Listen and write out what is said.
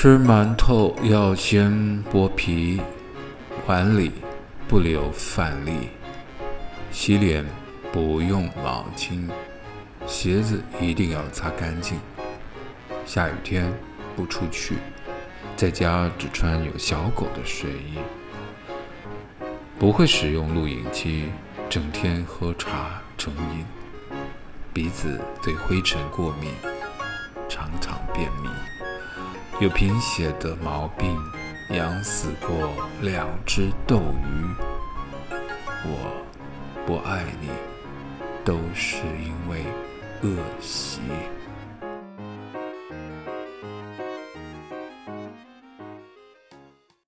吃馒头要先剥皮，碗里不留饭粒。洗脸不用毛巾，鞋子一定要擦干净。下雨天不出去，在家只穿有小狗的睡衣。不会使用录影机，整天喝茶成瘾。鼻子对灰尘过敏，常常便秘。有贫血的毛病，养死过两只斗鱼。我不爱你，都是因为恶习。